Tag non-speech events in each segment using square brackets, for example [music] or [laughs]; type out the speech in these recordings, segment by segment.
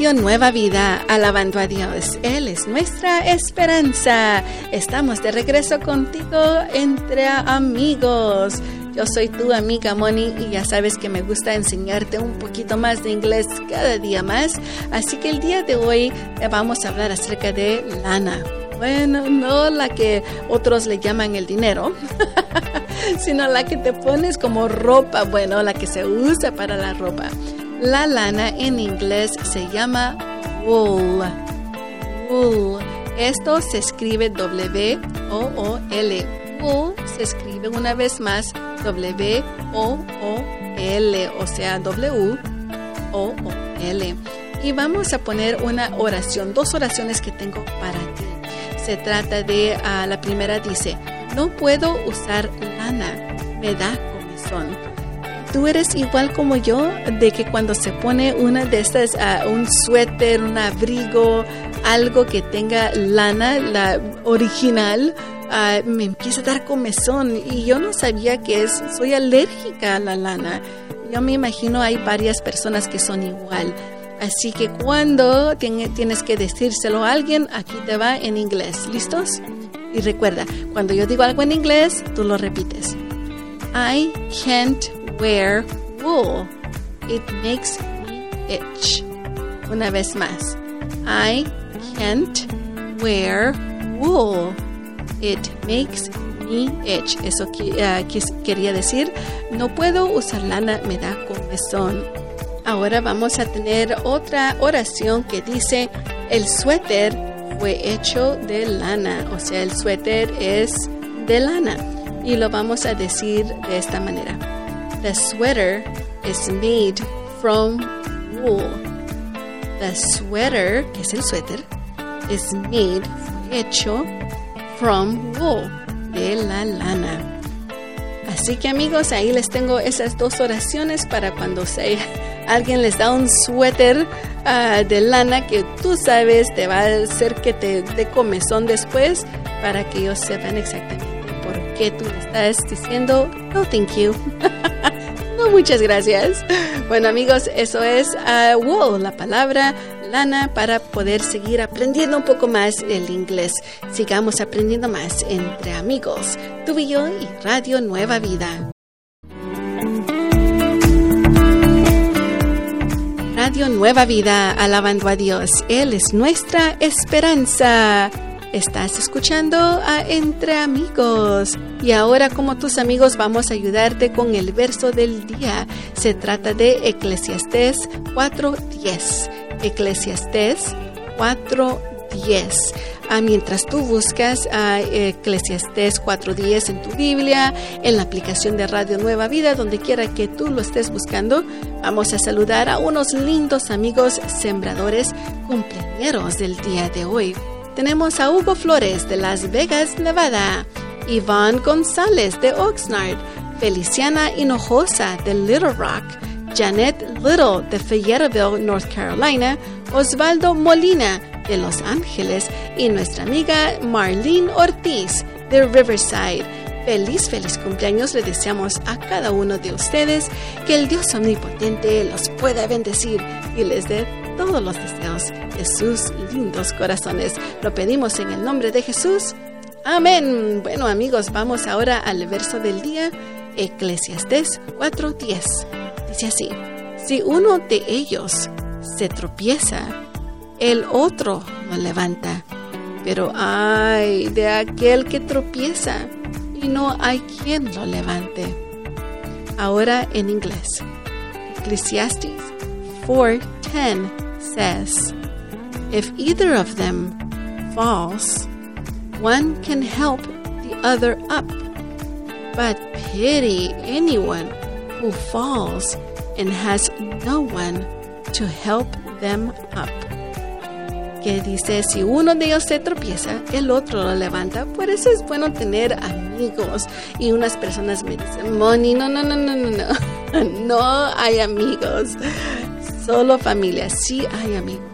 Nueva Vida, alabando a Dios. Él es nuestra esperanza. Estamos de regreso contigo entre amigos. Yo soy tu amiga Moni y ya sabes que me gusta enseñarte un poquito más de inglés cada día más. Así que el día de hoy vamos a hablar acerca de lana. Bueno, no la que otros le llaman el dinero, [laughs] sino la que te pones como ropa, bueno, la que se usa para la ropa. La lana en inglés se llama wool. Wool. Esto se escribe W-O-O-L. Wool se escribe una vez más W-O-O-L, o sea, W-O-O-L. Y vamos a poner una oración, dos oraciones que tengo para ti se trata de, uh, la primera dice, no puedo usar lana, me da comezón. Tú eres igual como yo, de que cuando se pone una de estas, uh, un suéter, un abrigo, algo que tenga lana, la original, uh, me empieza a dar comezón y yo no sabía que es, soy alérgica a la lana. Yo me imagino hay varias personas que son igual. Así que cuando tienes que decírselo a alguien, aquí te va en inglés. ¿Listos? Y recuerda, cuando yo digo algo en inglés, tú lo repites. I can't wear wool. It makes me itch. Una vez más. I can't wear wool. It makes me itch. Eso uh, quería decir, no puedo usar lana, me da comezón. Ahora vamos a tener otra oración que dice, el suéter fue hecho de lana, o sea, el suéter es de lana. Y lo vamos a decir de esta manera. The sweater is made from wool. The sweater, que es el suéter, is made, hecho from wool, de la lana. Así que amigos, ahí les tengo esas dos oraciones para cuando se [laughs] alguien les da un suéter uh, de lana que tú sabes te va a hacer que te dé comezón después para que ellos sepan exactamente por qué tú estás diciendo no thank you. [laughs] muchas gracias. Bueno amigos, eso es uh, la palabra lana para poder seguir aprendiendo un poco más el inglés. Sigamos aprendiendo más entre amigos. Tú y yo y Radio Nueva Vida. Radio Nueva Vida, alabando a Dios. Él es nuestra esperanza. Estás escuchando a Entre Amigos. Y ahora como tus amigos vamos a ayudarte con el verso del día. Se trata de Eclesiastés 4.10. Eclesiastés 4.10. Ah, mientras tú buscas a Eclesiastés 4.10 en tu Biblia, en la aplicación de Radio Nueva Vida, donde quiera que tú lo estés buscando, vamos a saludar a unos lindos amigos sembradores cumpleaños del día de hoy. Tenemos a Hugo Flores de Las Vegas, Nevada, Iván González de Oxnard, Feliciana Hinojosa de Little Rock, Janet Little de Fayetteville, North Carolina, Osvaldo Molina de Los Ángeles y nuestra amiga Marlene Ortiz de Riverside. Feliz, feliz cumpleaños le deseamos a cada uno de ustedes que el Dios omnipotente los pueda bendecir y les dé todos los deseos de sus lindos corazones. Lo pedimos en el nombre de Jesús. Amén. Bueno amigos, vamos ahora al verso del día, Eclesiastés 4:10. Dice así, si uno de ellos se tropieza, el otro lo levanta. Pero ay de aquel que tropieza y no hay quien lo levante. Ahora en inglés. Ecclesiastes 4:10 says, If either of them falls, one can help the other up. But pity anyone who falls and has no one to help them up. Que dice, si uno de ellos se tropieza, el otro lo levanta. Por eso es bueno tener amigos. Y unas personas me dicen, Moni, no, no, no, no, no, no. [laughs] No hay amigos. Solo familia, sí hay amigos.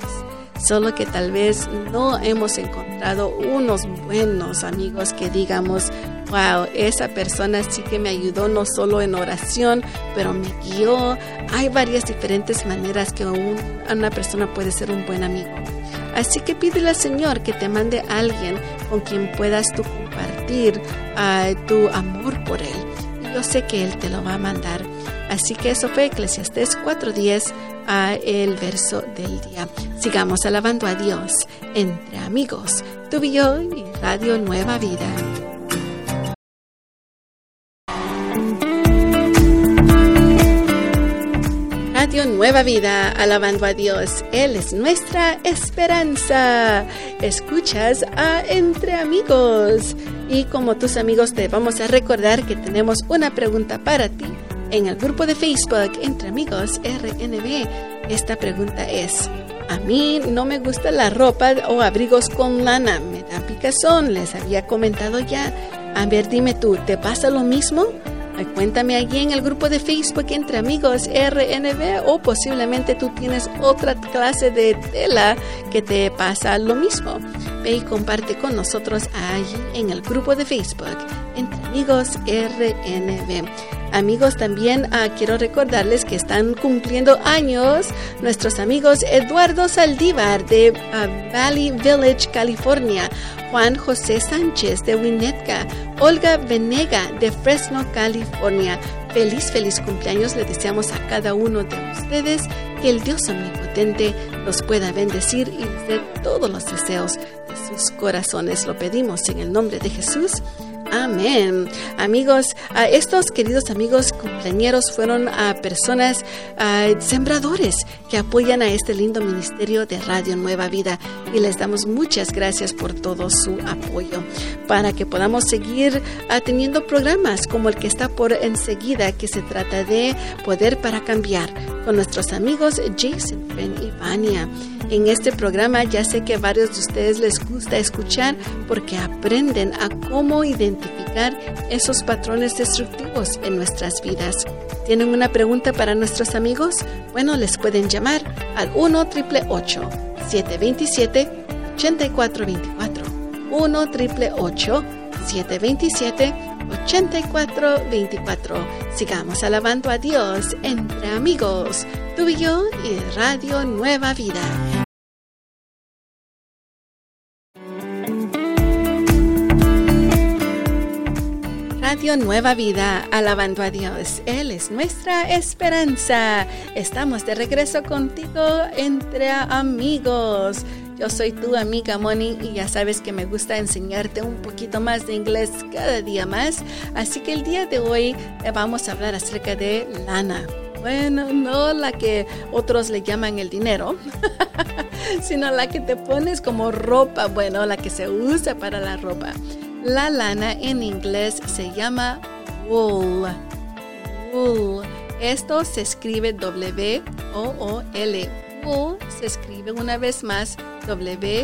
solo que tal vez no hemos encontrado unos buenos amigos que digamos, wow, esa persona sí que me ayudó no solo en oración, pero me guió. Hay varias diferentes maneras que una persona puede ser un buen amigo. Así que pídele al Señor que te mande a alguien con quien puedas tú compartir ah, tu amor por Él. Y yo sé que Él te lo va a mandar. Así que eso fue Eclesiastés 4.10 a el verso del día. Sigamos alabando a Dios entre amigos, tú y y Radio Nueva Vida. Nueva Vida, alabando a Dios. Él es nuestra esperanza. Escuchas a Entre Amigos. Y como tus amigos te vamos a recordar que tenemos una pregunta para ti en el grupo de Facebook Entre Amigos RNB. Esta pregunta es, a mí no me gusta la ropa o abrigos con lana, me da picazón, les había comentado ya. A ver, dime tú, ¿te pasa lo mismo? Cuéntame allí en el grupo de Facebook entre amigos RNB o posiblemente tú tienes otra clase de tela que te pasa lo mismo. Ve y comparte con nosotros allí en el grupo de Facebook entre amigos RNB. Amigos, también ah, quiero recordarles que están cumpliendo años nuestros amigos Eduardo Saldívar de ah, Valley Village, California, Juan José Sánchez de Winnetka, Olga Venega de Fresno, California. Feliz, feliz cumpleaños le deseamos a cada uno de ustedes. Que el Dios omnipotente los pueda bendecir y dé todos los deseos de sus corazones. Lo pedimos en el nombre de Jesús. Amén. Amigos, estos queridos amigos cumpleañeros fueron a personas sembradores que apoyan a este lindo ministerio de Radio Nueva Vida y les damos muchas gracias por todo su apoyo para que podamos seguir teniendo programas como el que está por enseguida que se trata de Poder para Cambiar con nuestros amigos Jason, Ben y Vania. En este programa ya sé que a varios de ustedes les gusta escuchar porque aprenden a cómo identificar esos patrones destructivos en nuestras vidas. ¿Tienen una pregunta para nuestros amigos? Bueno, les pueden llamar al 1 727 8424 1 727 8424 Sigamos alabando a Dios entre amigos, tú y yo y Radio Nueva Vida. Nueva Vida, alabando a Dios. Él es nuestra esperanza. Estamos de regreso contigo entre amigos. Yo soy tu amiga Moni y ya sabes que me gusta enseñarte un poquito más de inglés cada día más. Así que el día de hoy vamos a hablar acerca de lana. Bueno, no la que otros le llaman el dinero, [laughs] sino la que te pones como ropa, bueno, la que se usa para la ropa. La lana en inglés se llama wool. Wool. Esto se escribe W-O-O-L. Wool se escribe una vez más W-O-O-L,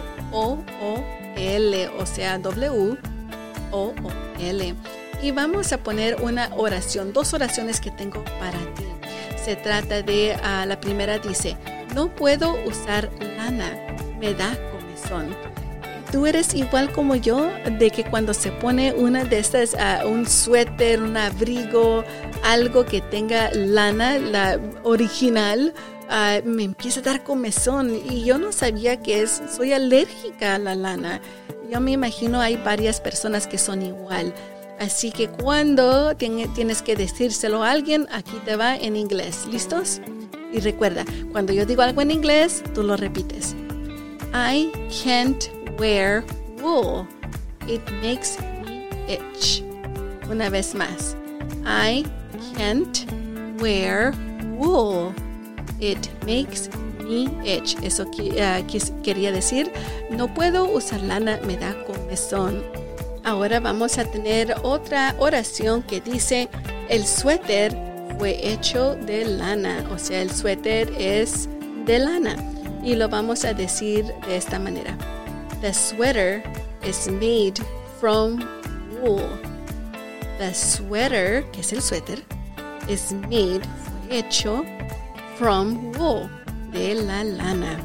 o sea, W-O-O-L. Y vamos a poner una oración, dos oraciones que tengo para ti. Se trata de, ah, la primera dice, no puedo usar lana, me da comezón tú eres igual como yo, de que cuando se pone una de estas, uh, un suéter, un abrigo, algo que tenga lana, la original, uh, me empieza a dar comezón y yo no sabía que es, soy alérgica a la lana. Yo me imagino hay varias personas que son igual. Así que cuando tienes que decírselo a alguien, aquí te va en inglés. ¿Listos? Y recuerda, cuando yo digo algo en inglés, tú lo repites. I can't wear wool. It makes me itch. Una vez más. I can't wear wool. It makes me itch. Eso uh, quería decir, no puedo usar lana, me da comezón. Ahora vamos a tener otra oración que dice, el suéter fue hecho de lana, o sea, el suéter es de lana. Y lo vamos a decir de esta manera. The sweater is made from wool. The sweater, que es el suéter, is made, fue hecho from wool, de la lana.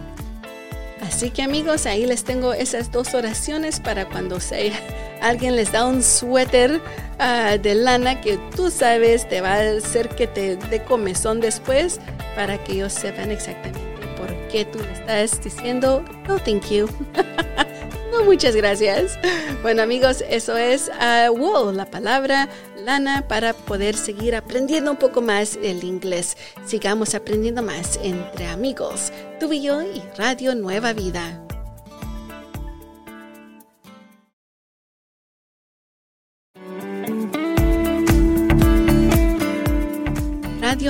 Así que amigos, ahí les tengo esas dos oraciones para cuando se, [laughs] alguien les da un suéter ah, de lana que tú sabes te va a hacer que te dé comezón después para que ellos sepan exactamente qué tú estás diciendo no thank you. [laughs] no, muchas gracias. Bueno amigos, eso es uh, la palabra lana para poder seguir aprendiendo un poco más el inglés. Sigamos aprendiendo más entre amigos, tú y yo y Radio Nueva Vida.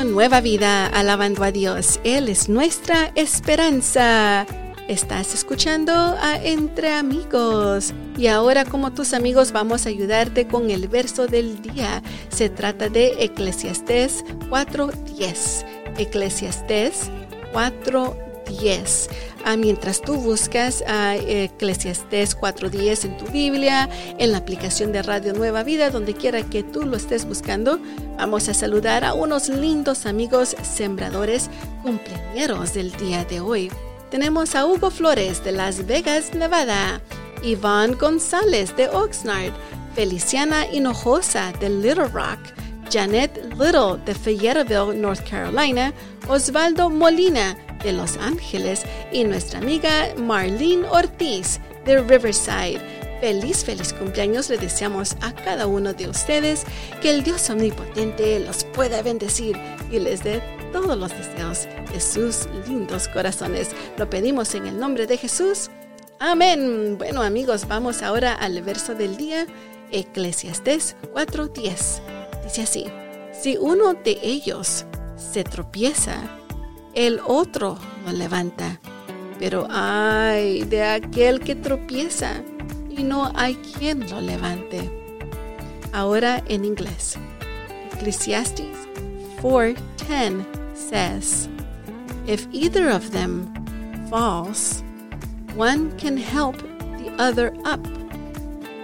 Nueva Vida, alabando a Dios. Él es nuestra esperanza. Estás escuchando a Entre Amigos. Y ahora como tus amigos vamos a ayudarte con el verso del día. Se trata de Eclesiastés 4.10. Eclesiastés 4.10. Ah, mientras tú buscas a Eclesiastés 4.10 en tu Biblia, en la aplicación de Radio Nueva Vida, donde quiera que tú lo estés buscando, vamos a saludar a unos lindos amigos sembradores cumpleaños del día de hoy. Tenemos a Hugo Flores de Las Vegas, Nevada, Iván González de Oxnard, Feliciana Hinojosa de Little Rock, Janet Little de Fayetteville, North Carolina, Osvaldo Molina de Los Ángeles y nuestra amiga Marlene Ortiz de Riverside. Feliz, feliz cumpleaños le deseamos a cada uno de ustedes que el Dios omnipotente los pueda bendecir y les dé todos los deseos de sus lindos corazones. Lo pedimos en el nombre de Jesús. Amén. Bueno amigos, vamos ahora al verso del día, Eclesiastés 4:10. Dice así, si uno de ellos se tropieza, el otro lo levanta. Pero ay de aquel que tropieza y no hay quien lo levante. Ahora en inglés. Eclesiastes 4:10 says, If either of them falls, one can help the other up.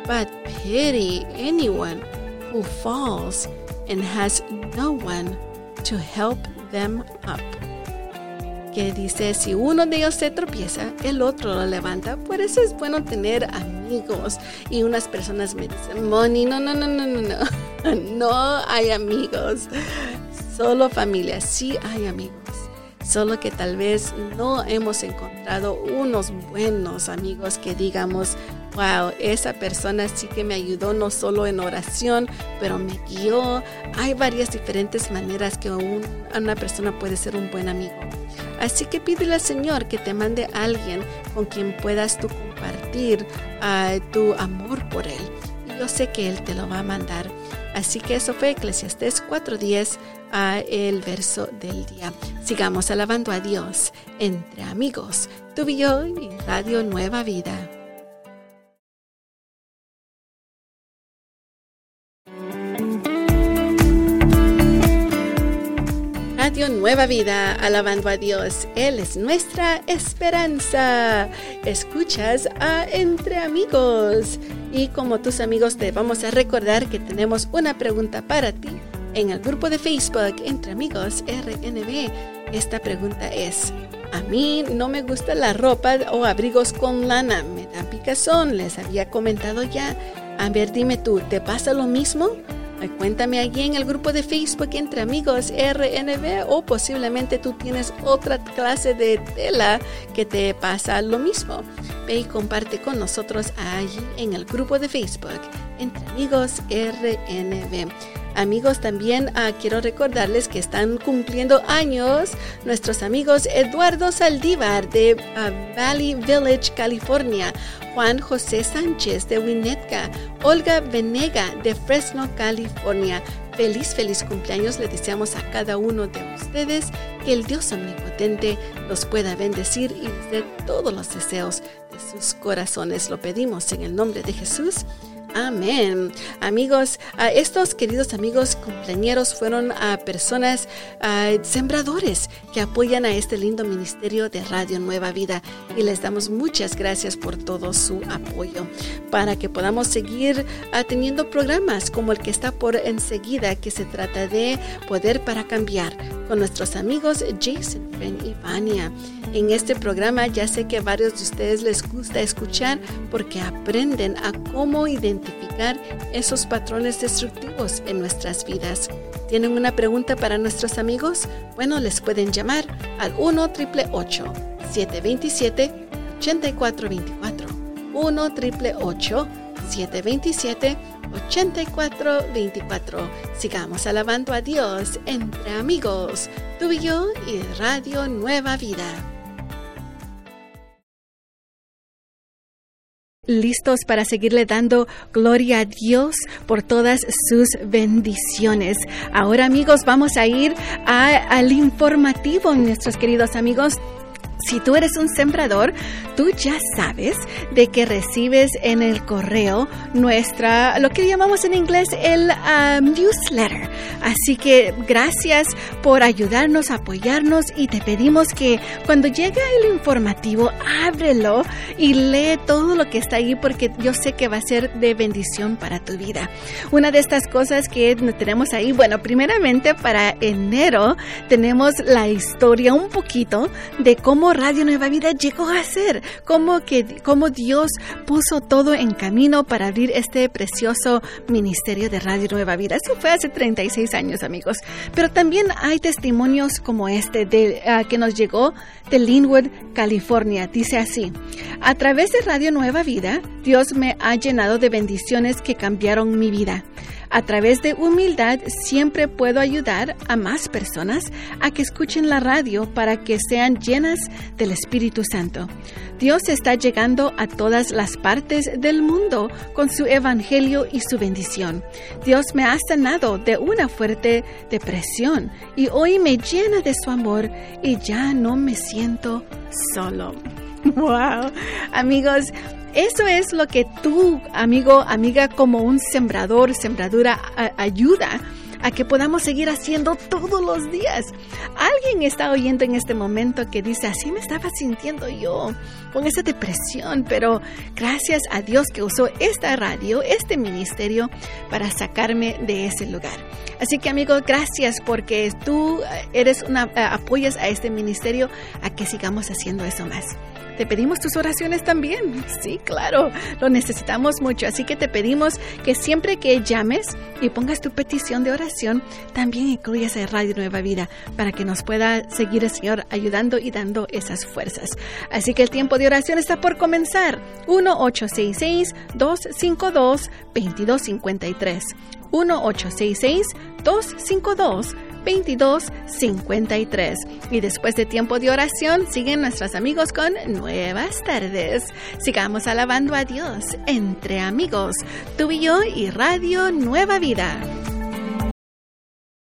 But pity anyone who falls and has no one to help them up. Que dice, si uno de ellos se tropieza, el otro lo levanta. Por eso es bueno tener amigos. Y unas personas me dicen, Moni, no, no, no, no, no, no. [laughs] No hay amigos. Solo familia, sí hay amigos. Solo que tal vez no hemos encontrado unos buenos amigos que digamos, wow, esa persona sí que me ayudó no solo en oración, pero me guió. Hay varias diferentes maneras que una persona puede ser un buen amigo. Así que pídele al Señor que te mande alguien con quien puedas tú compartir ah, tu amor por Él. Yo sé que Él te lo va a mandar. Así que eso fue Eclesiastés 4.10 a el verso del día. Sigamos alabando a Dios entre amigos, tú y y Radio Nueva Vida. Nueva Vida, alabando a Dios. Él es nuestra esperanza. Escuchas a Entre Amigos. Y como tus amigos te vamos a recordar que tenemos una pregunta para ti en el grupo de Facebook Entre Amigos RNB. Esta pregunta es, a mí no me gusta la ropa o abrigos con lana, me dan picazón, les había comentado ya. A dime tú, ¿te pasa lo mismo? Cuéntame allí en el grupo de Facebook entre amigos RNB o posiblemente tú tienes otra clase de tela que te pasa lo mismo. Ve y comparte con nosotros allí en el grupo de Facebook entre amigos RNB. Amigos, también ah, quiero recordarles que están cumpliendo años nuestros amigos Eduardo Saldívar de ah, Valley Village, California, Juan José Sánchez de Winnetka, Olga Venega de Fresno, California. Feliz, feliz cumpleaños le deseamos a cada uno de ustedes que el Dios omnipotente los pueda bendecir y dé todos los deseos de sus corazones. Lo pedimos en el nombre de Jesús. Amén. Amigos, estos queridos amigos cumpleañeros fueron personas sembradores que apoyan a este lindo ministerio de Radio Nueva Vida y les damos muchas gracias por todo su apoyo para que podamos seguir teniendo programas como el que está por enseguida que se trata de Poder para Cambiar con nuestros amigos Jason, Ben y Vania. En este programa ya sé que a varios de ustedes les gusta escuchar porque aprenden a cómo identificar esos patrones destructivos en nuestras vidas. ¿Tienen una pregunta para nuestros amigos? Bueno, les pueden llamar al 1 727 8424 1 727 8424 Sigamos alabando a Dios entre amigos, tú y yo y Radio Nueva Vida. Listos para seguirle dando gloria a Dios por todas sus bendiciones. Ahora amigos, vamos a ir al informativo, nuestros queridos amigos. Si tú eres un sembrador, tú ya sabes de que recibes en el correo nuestra, lo que llamamos en inglés el um, newsletter. Así que gracias por ayudarnos, apoyarnos y te pedimos que cuando llegue el informativo, ábrelo y lee todo lo que está ahí porque yo sé que va a ser de bendición para tu vida. Una de estas cosas que tenemos ahí, bueno, primeramente para enero tenemos la historia un poquito de cómo Radio Nueva Vida llegó a ser, cómo, que, cómo Dios puso todo en camino para abrir este precioso ministerio de Radio Nueva Vida. Eso fue hace 36 años, amigos. Pero también hay testimonios como este de, ah, que nos llegó de Linwood, California. Dice así, a través de Radio Nueva Vida, Dios me ha llenado de bendiciones que cambiaron mi vida. A través de humildad siempre puedo ayudar a más personas a que escuchen la radio para que sean llenas del Espíritu Santo. Dios está llegando a todas las partes del mundo con su evangelio y su bendición. Dios me ha sanado de una fuerte depresión y hoy me llena de su amor y ya no me siento solo. [laughs] Wow, amigos, eso es lo que tú, amigo, amiga, como un sembrador, sembradura, ayuda a que podamos seguir haciendo todos los días. Alguien está oyendo en este momento que dice, así me estaba sintiendo yo, con esa depresión, pero gracias a Dios que usó esta radio, este ministerio, para sacarme de ese lugar. Así que amigo, gracias porque tú eres una, apoyas a este ministerio a que sigamos haciendo eso más. Te pedimos tus oraciones también. Sí, claro, lo necesitamos mucho. Así que te pedimos que siempre que llames y pongas tu petición de oración, también incluyas a Radio Nueva Vida para que nos pueda seguir el Señor ayudando y dando esas fuerzas. Así que el tiempo de oración está por comenzar. 1-866-252-2253. 1-866-252-2253. Y después de tiempo de oración, siguen nuestros amigos con nuevas tardes. Sigamos alabando a Dios entre amigos, tú y yo y Radio Nueva Vida.